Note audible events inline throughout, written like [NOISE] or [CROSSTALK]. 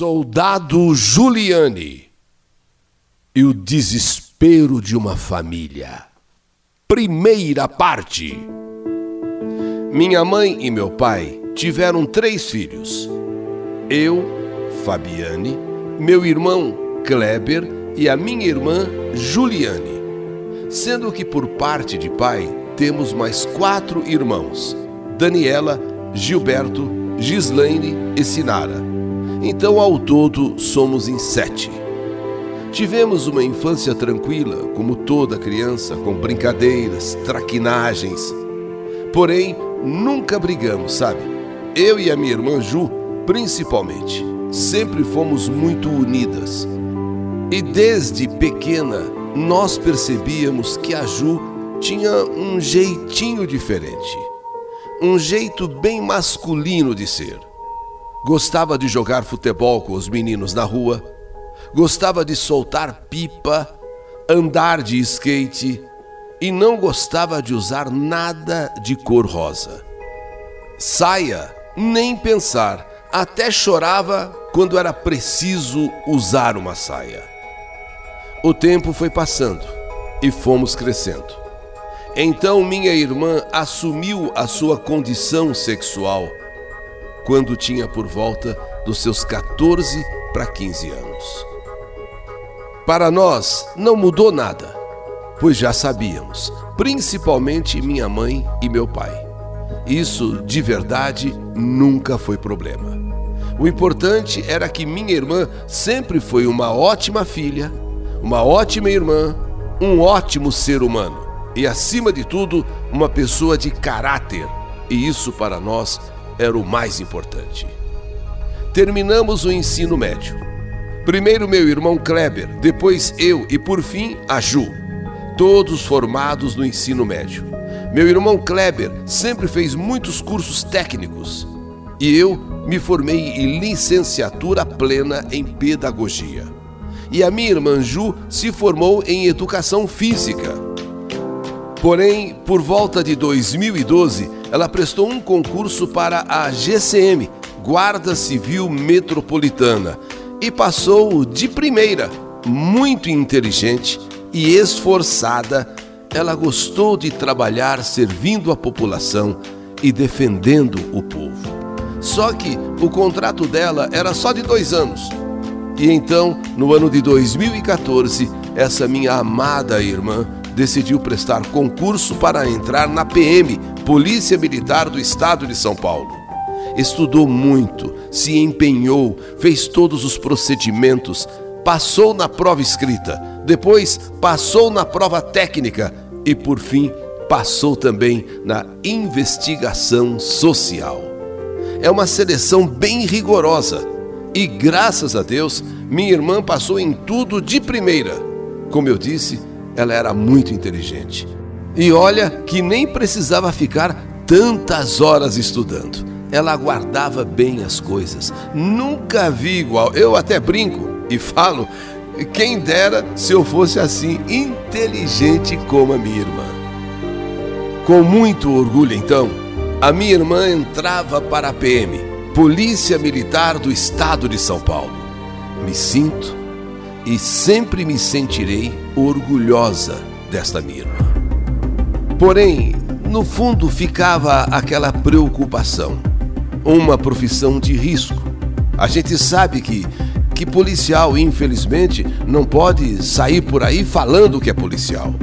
Soldado Giuliani e o desespero de uma família. Primeira parte. Minha mãe e meu pai tiveram três filhos. Eu, Fabiane, meu irmão Kleber e a minha irmã Juliane. Sendo que por parte de pai temos mais quatro irmãos: Daniela, Gilberto, Gislaine e Sinara. Então, ao todo, somos em sete. Tivemos uma infância tranquila, como toda criança, com brincadeiras, traquinagens. Porém, nunca brigamos, sabe? Eu e a minha irmã Ju, principalmente, sempre fomos muito unidas. E desde pequena, nós percebíamos que a Ju tinha um jeitinho diferente. Um jeito bem masculino de ser. Gostava de jogar futebol com os meninos na rua, gostava de soltar pipa, andar de skate e não gostava de usar nada de cor rosa. Saia, nem pensar, até chorava quando era preciso usar uma saia. O tempo foi passando e fomos crescendo. Então minha irmã assumiu a sua condição sexual quando tinha por volta dos seus 14 para 15 anos. Para nós não mudou nada, pois já sabíamos, principalmente minha mãe e meu pai. Isso de verdade nunca foi problema. O importante era que minha irmã sempre foi uma ótima filha, uma ótima irmã, um ótimo ser humano e, acima de tudo, uma pessoa de caráter. E isso para nós era o mais importante. Terminamos o ensino médio. Primeiro meu irmão Kleber, depois eu e por fim a Ju. Todos formados no ensino médio. Meu irmão Kleber sempre fez muitos cursos técnicos e eu me formei em licenciatura plena em pedagogia. E a minha irmã Ju se formou em educação física. Porém, por volta de 2012, ela prestou um concurso para a GCM, Guarda Civil Metropolitana, e passou de primeira. Muito inteligente e esforçada, ela gostou de trabalhar servindo a população e defendendo o povo. Só que o contrato dela era só de dois anos. E então, no ano de 2014, essa minha amada irmã decidiu prestar concurso para entrar na PM, Polícia Militar do Estado de São Paulo. Estudou muito, se empenhou, fez todos os procedimentos, passou na prova escrita, depois passou na prova técnica e, por fim, passou também na investigação social. É uma seleção bem rigorosa e, graças a Deus, minha irmã passou em tudo de primeira. Como eu disse, ela era muito inteligente. E olha que nem precisava ficar tantas horas estudando. Ela guardava bem as coisas. Nunca vi igual. Eu até brinco e falo: quem dera se eu fosse assim, inteligente como a minha irmã. Com muito orgulho, então, a minha irmã entrava para a PM, Polícia Militar do Estado de São Paulo. Me sinto e sempre me sentirei orgulhosa desta minha irmã. Porém, no fundo ficava aquela preocupação. Uma profissão de risco. A gente sabe que, que policial, infelizmente, não pode sair por aí falando que é policial.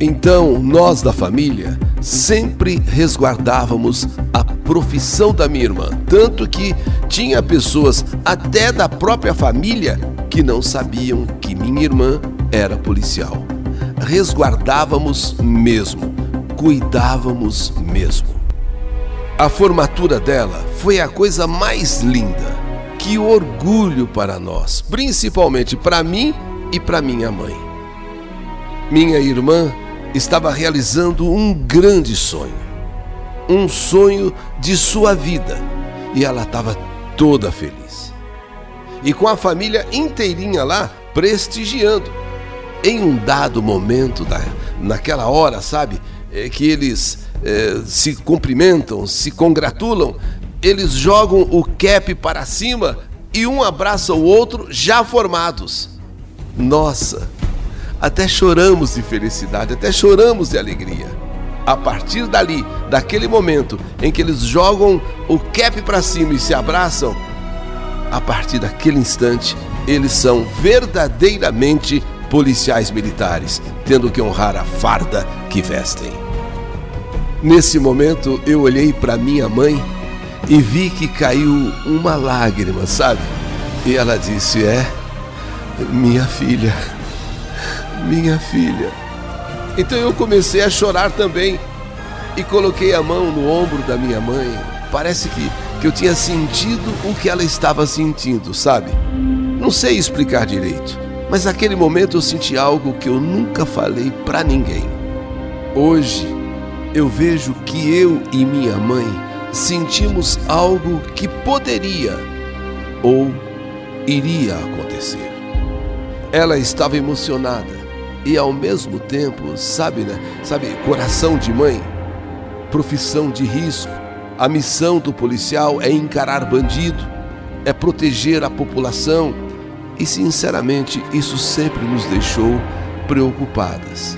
Então, nós da família sempre resguardávamos a profissão da minha irmã, tanto que tinha pessoas até da própria família que não sabiam que minha irmã era policial. Resguardávamos mesmo cuidávamos mesmo. A formatura dela foi a coisa mais linda. Que orgulho para nós, principalmente para mim e para minha mãe. Minha irmã estava realizando um grande sonho, um sonho de sua vida, e ela estava toda feliz. E com a família inteirinha lá prestigiando. Em um dado momento, da, naquela hora, sabe, é, que eles é, se cumprimentam, se congratulam, eles jogam o cap para cima e um abraça o outro já formados. Nossa, até choramos de felicidade, até choramos de alegria. A partir dali, daquele momento em que eles jogam o cap para cima e se abraçam, a partir daquele instante, eles são verdadeiramente policiais militares, tendo que honrar a farda que vestem. Nesse momento, eu olhei para minha mãe e vi que caiu uma lágrima, sabe? E ela disse: É, minha filha, minha filha. Então eu comecei a chorar também e coloquei a mão no ombro da minha mãe. Parece que, que eu tinha sentido o que ela estava sentindo, sabe? Não sei explicar direito, mas naquele momento eu senti algo que eu nunca falei para ninguém. Hoje eu vejo que eu e minha mãe sentimos algo que poderia ou iria acontecer. Ela estava emocionada e ao mesmo tempo, sabe, né? Sabe, coração de mãe, profissão de risco. A missão do policial é encarar bandido, é proteger a população e, sinceramente, isso sempre nos deixou preocupadas.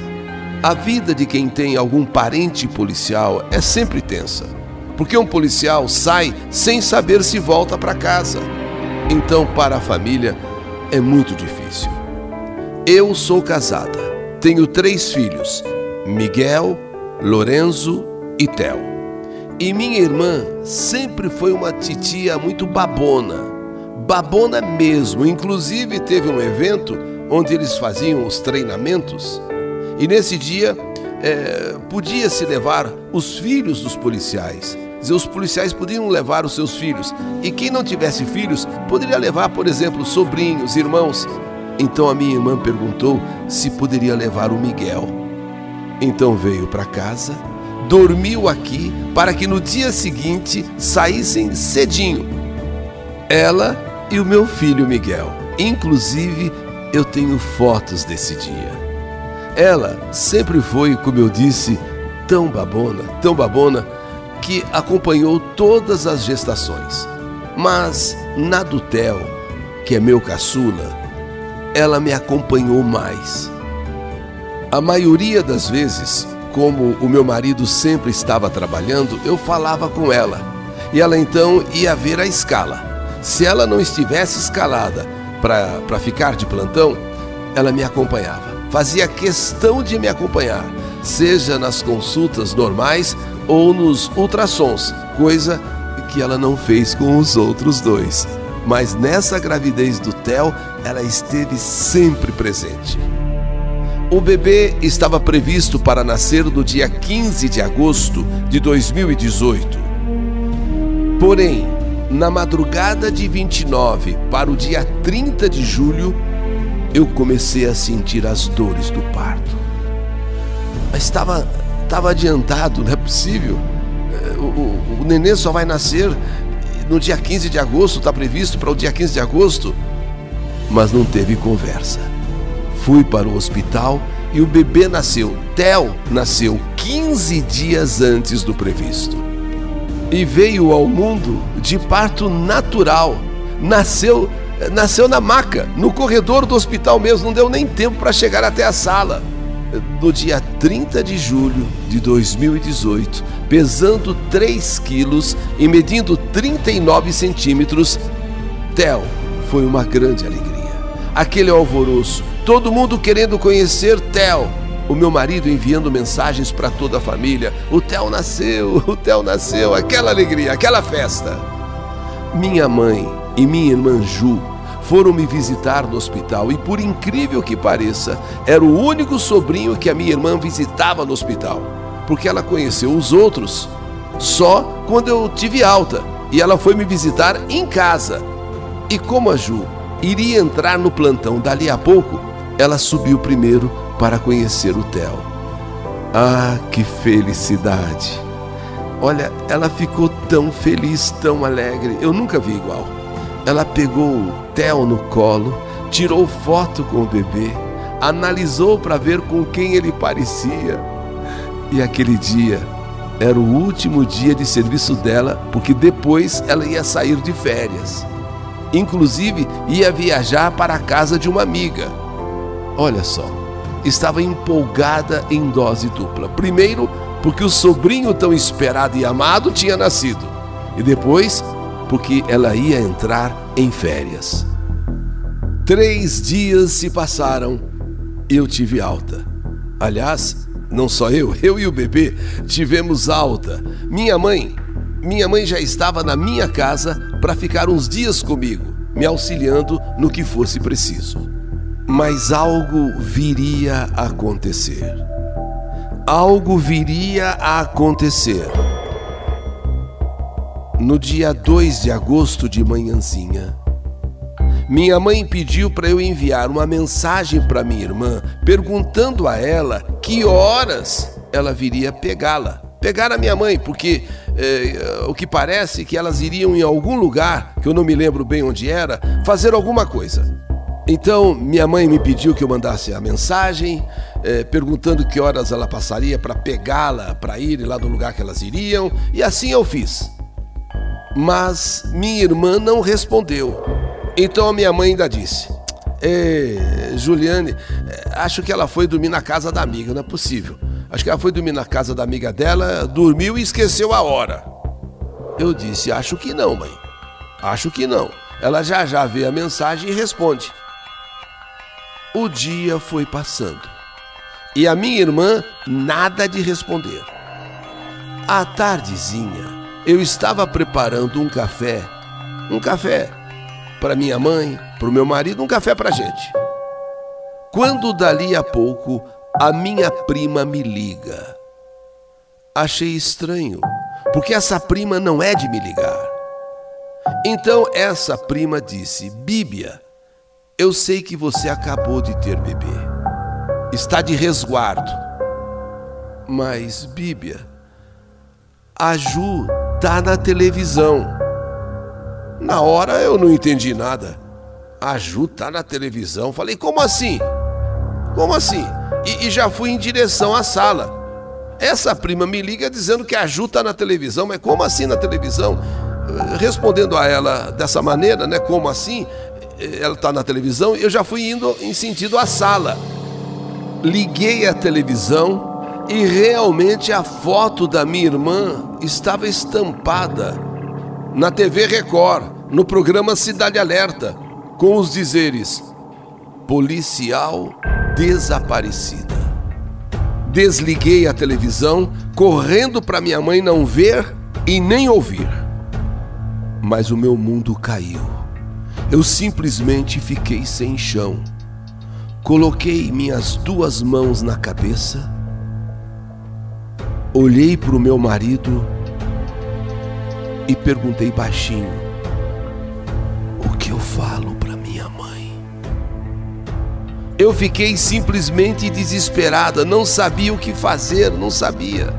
A vida de quem tem algum parente policial é sempre tensa, porque um policial sai sem saber se volta para casa. Então, para a família, é muito difícil. Eu sou casada, tenho três filhos: Miguel, Lorenzo e Theo. E minha irmã sempre foi uma titia muito babona, babona mesmo. Inclusive, teve um evento onde eles faziam os treinamentos, e nesse dia é, podia-se levar os filhos dos policiais os policiais podiam levar os seus filhos. E quem não tivesse filhos, poderia levar, por exemplo, sobrinhos, irmãos. Então a minha irmã perguntou se poderia levar o Miguel. Então veio para casa, dormiu aqui para que no dia seguinte saíssem cedinho. Ela e o meu filho Miguel. Inclusive, eu tenho fotos desse dia. Ela sempre foi, como eu disse, tão babona, tão babona que acompanhou todas as gestações. Mas na do Theo, que é meu caçula, ela me acompanhou mais. A maioria das vezes, como o meu marido sempre estava trabalhando, eu falava com ela. E ela então ia ver a escala. Se ela não estivesse escalada para ficar de plantão, ela me acompanhava. Fazia questão de me acompanhar, seja nas consultas normais ou nos ultrassons, coisa que ela não fez com os outros dois. Mas nessa gravidez do Theo, ela esteve sempre presente. O bebê estava previsto para nascer no dia 15 de agosto de 2018. Porém, na madrugada de 29 para o dia 30 de julho, eu comecei a sentir as dores do parto. Mas estava estava adiantado, não é possível. É, o, o, o nenê só vai nascer no dia 15 de agosto, está previsto para o dia 15 de agosto. Mas não teve conversa. Fui para o hospital e o bebê nasceu. Theo nasceu 15 dias antes do previsto. E veio ao mundo de parto natural. Nasceu, nasceu na maca, no corredor do hospital mesmo, não deu nem tempo para chegar até a sala no dia 30 de julho de 2018, pesando 3 quilos e medindo 39 centímetros, Theo foi uma grande alegria. Aquele alvoroço, todo mundo querendo conhecer Theo. O meu marido enviando mensagens para toda a família. O Theo nasceu, [LAUGHS] o Theo nasceu, aquela alegria, aquela festa. Minha mãe e minha irmã Ju foram me visitar no hospital e, por incrível que pareça, era o único sobrinho que a minha irmã visitava no hospital, porque ela conheceu os outros só quando eu tive alta e ela foi me visitar em casa. E como a Ju iria entrar no plantão dali a pouco, ela subiu primeiro para conhecer o Theo. Ah, que felicidade! Olha, ela ficou tão feliz, tão alegre, eu nunca vi igual. Ela pegou o Theo no colo, tirou foto com o bebê, analisou para ver com quem ele parecia. E aquele dia era o último dia de serviço dela, porque depois ela ia sair de férias. Inclusive, ia viajar para a casa de uma amiga. Olha só, estava empolgada em dose dupla. Primeiro, porque o sobrinho tão esperado e amado tinha nascido, e depois, porque ela ia entrar em férias. Três dias se passaram e eu tive alta. Aliás, não só eu, [LAUGHS] eu e o bebê tivemos alta. Minha mãe, minha mãe já estava na minha casa para ficar uns dias comigo, me auxiliando no que fosse preciso. Mas algo viria a acontecer. Algo viria a acontecer. No dia 2 de agosto de manhãzinha, minha mãe pediu para eu enviar uma mensagem para minha irmã, perguntando a ela que horas ela viria pegá-la. Pegar a minha mãe, porque é, o que parece que elas iriam em algum lugar, que eu não me lembro bem onde era, fazer alguma coisa. Então, minha mãe me pediu que eu mandasse a mensagem, é, perguntando que horas ela passaria para pegá-la, para ir lá do lugar que elas iriam, e assim eu fiz. Mas minha irmã não respondeu. Então a minha mãe ainda disse: é, Juliane, acho que ela foi dormir na casa da amiga, não é possível. Acho que ela foi dormir na casa da amiga dela, dormiu e esqueceu a hora. Eu disse: Acho que não, mãe. Acho que não. Ela já já vê a mensagem e responde. O dia foi passando e a minha irmã nada de responder. À tardezinha, eu estava preparando um café, um café para minha mãe, para o meu marido, um café para gente. Quando dali a pouco a minha prima me liga. Achei estranho, porque essa prima não é de me ligar. Então essa prima disse: Bíblia, eu sei que você acabou de ter bebê. Está de resguardo. Mas, Bíblia, a Ju tá na televisão. Na hora eu não entendi nada. A Ju tá na televisão. Falei, como assim? Como assim? e, e já fui em direção à sala. Essa prima me liga dizendo que a Ju está na televisão, mas como assim na televisão? Respondendo a ela dessa maneira, né? Como assim? Ela está na televisão, eu já fui indo em sentido à sala. Liguei a televisão e realmente a foto da minha irmã estava estampada na TV Record, no programa Cidade Alerta, com os dizeres: policial desaparecida. Desliguei a televisão, correndo para minha mãe não ver e nem ouvir. Mas o meu mundo caiu. Eu simplesmente fiquei sem chão. Coloquei minhas duas mãos na cabeça, olhei para o meu marido e perguntei baixinho: O que eu falo para minha mãe? Eu fiquei simplesmente desesperada, não sabia o que fazer, não sabia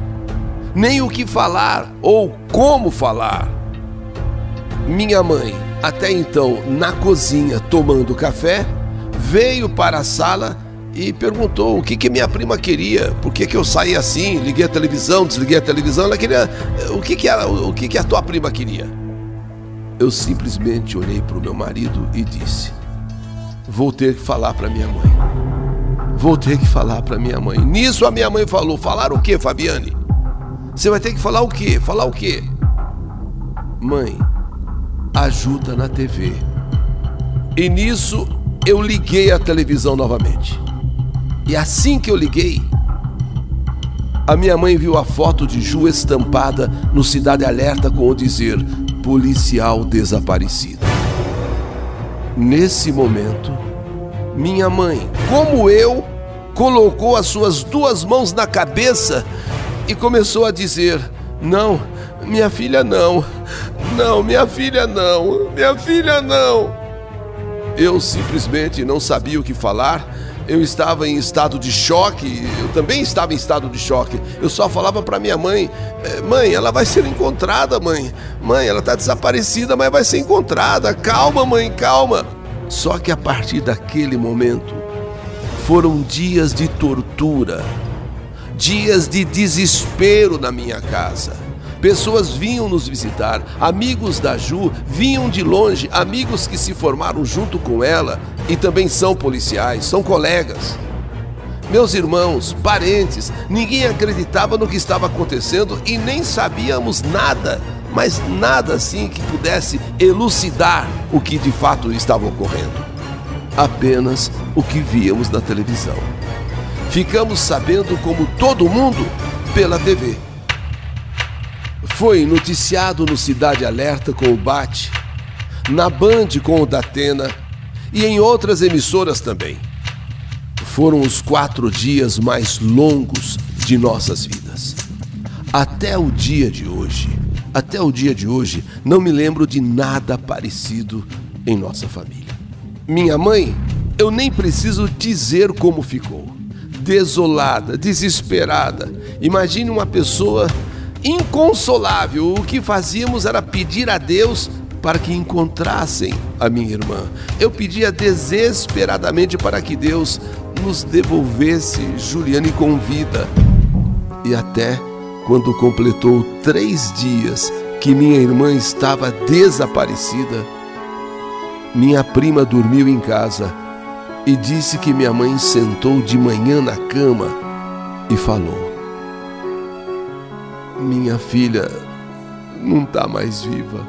nem o que falar ou como falar. Minha mãe, até então na cozinha tomando café, veio para a sala e perguntou o que, que minha prima queria, por que, que eu saí assim, liguei a televisão, desliguei a televisão, ela queria. O que, que, ela, o que, que a tua prima queria? Eu simplesmente olhei para o meu marido e disse: vou ter que falar para minha mãe. Vou ter que falar para minha mãe. Nisso a minha mãe falou: falar o que, Fabiane? Você vai ter que falar o quê? Falar o quê? Mãe, ajuda na TV. E nisso eu liguei a televisão novamente. E assim que eu liguei, a minha mãe viu a foto de Ju estampada no Cidade Alerta com o dizer policial desaparecido. Nesse momento, minha mãe, como eu, colocou as suas duas mãos na cabeça e começou a dizer: Não, minha filha não, não, minha filha não, minha filha não. Eu simplesmente não sabia o que falar. Eu estava em estado de choque, eu também estava em estado de choque. Eu só falava para minha mãe: eh, Mãe, ela vai ser encontrada, mãe. Mãe, ela está desaparecida, mas vai ser encontrada. Calma, mãe, calma. Só que a partir daquele momento foram dias de tortura, dias de desespero na minha casa, Pessoas vinham nos visitar, amigos da Ju vinham de longe, amigos que se formaram junto com ela e também são policiais, são colegas. Meus irmãos, parentes, ninguém acreditava no que estava acontecendo e nem sabíamos nada, mas nada assim que pudesse elucidar o que de fato estava ocorrendo. Apenas o que víamos na televisão. Ficamos sabendo, como todo mundo, pela TV. Foi noticiado no Cidade Alerta com o Bate, na Band com o Datena e em outras emissoras também. Foram os quatro dias mais longos de nossas vidas. Até o dia de hoje, até o dia de hoje, não me lembro de nada parecido em nossa família. Minha mãe, eu nem preciso dizer como ficou. Desolada, desesperada. Imagine uma pessoa inconsolável. O que fazíamos era pedir a Deus para que encontrassem a minha irmã. Eu pedia desesperadamente para que Deus nos devolvesse Juliane com vida. E até quando completou três dias que minha irmã estava desaparecida, minha prima dormiu em casa e disse que minha mãe sentou de manhã na cama e falou: minha filha não está mais viva.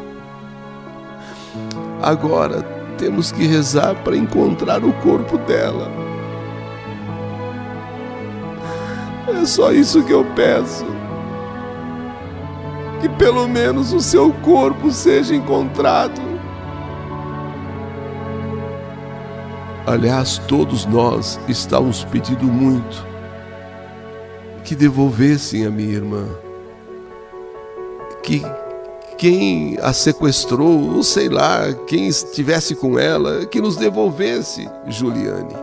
Agora temos que rezar para encontrar o corpo dela. É só isso que eu peço. Que pelo menos o seu corpo seja encontrado. Aliás, todos nós estávamos pedindo muito que devolvessem a minha irmã que quem a sequestrou, ou sei lá, quem estivesse com ela, que nos devolvesse Juliane.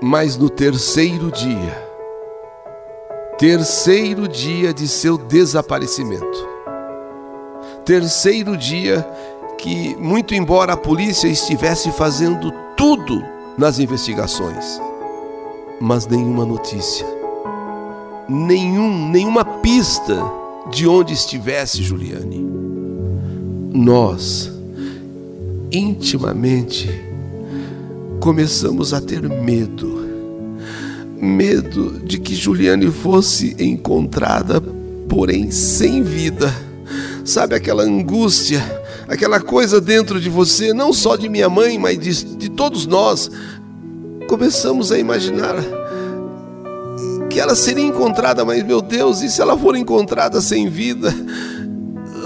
Mas no terceiro dia, terceiro dia de seu desaparecimento, terceiro dia que, muito embora a polícia estivesse fazendo tudo nas investigações, mas nenhuma notícia nenhum, nenhuma pista de onde estivesse Juliane. Nós, intimamente, começamos a ter medo. Medo de que Juliane fosse encontrada, porém sem vida. Sabe aquela angústia, aquela coisa dentro de você, não só de minha mãe, mas de, de todos nós. Começamos a imaginar que ela seria encontrada, mas meu Deus, e se ela for encontrada sem vida?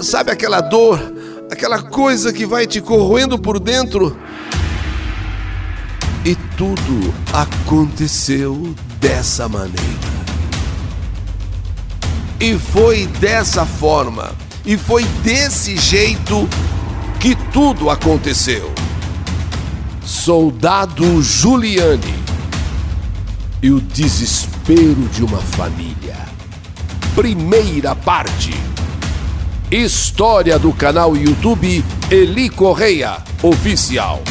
Sabe aquela dor, aquela coisa que vai te corroendo por dentro? E tudo aconteceu dessa maneira. E foi dessa forma, e foi desse jeito que tudo aconteceu. Soldado Juliane e o desespero de uma família. Primeira parte. História do canal YouTube Eli Correia Oficial.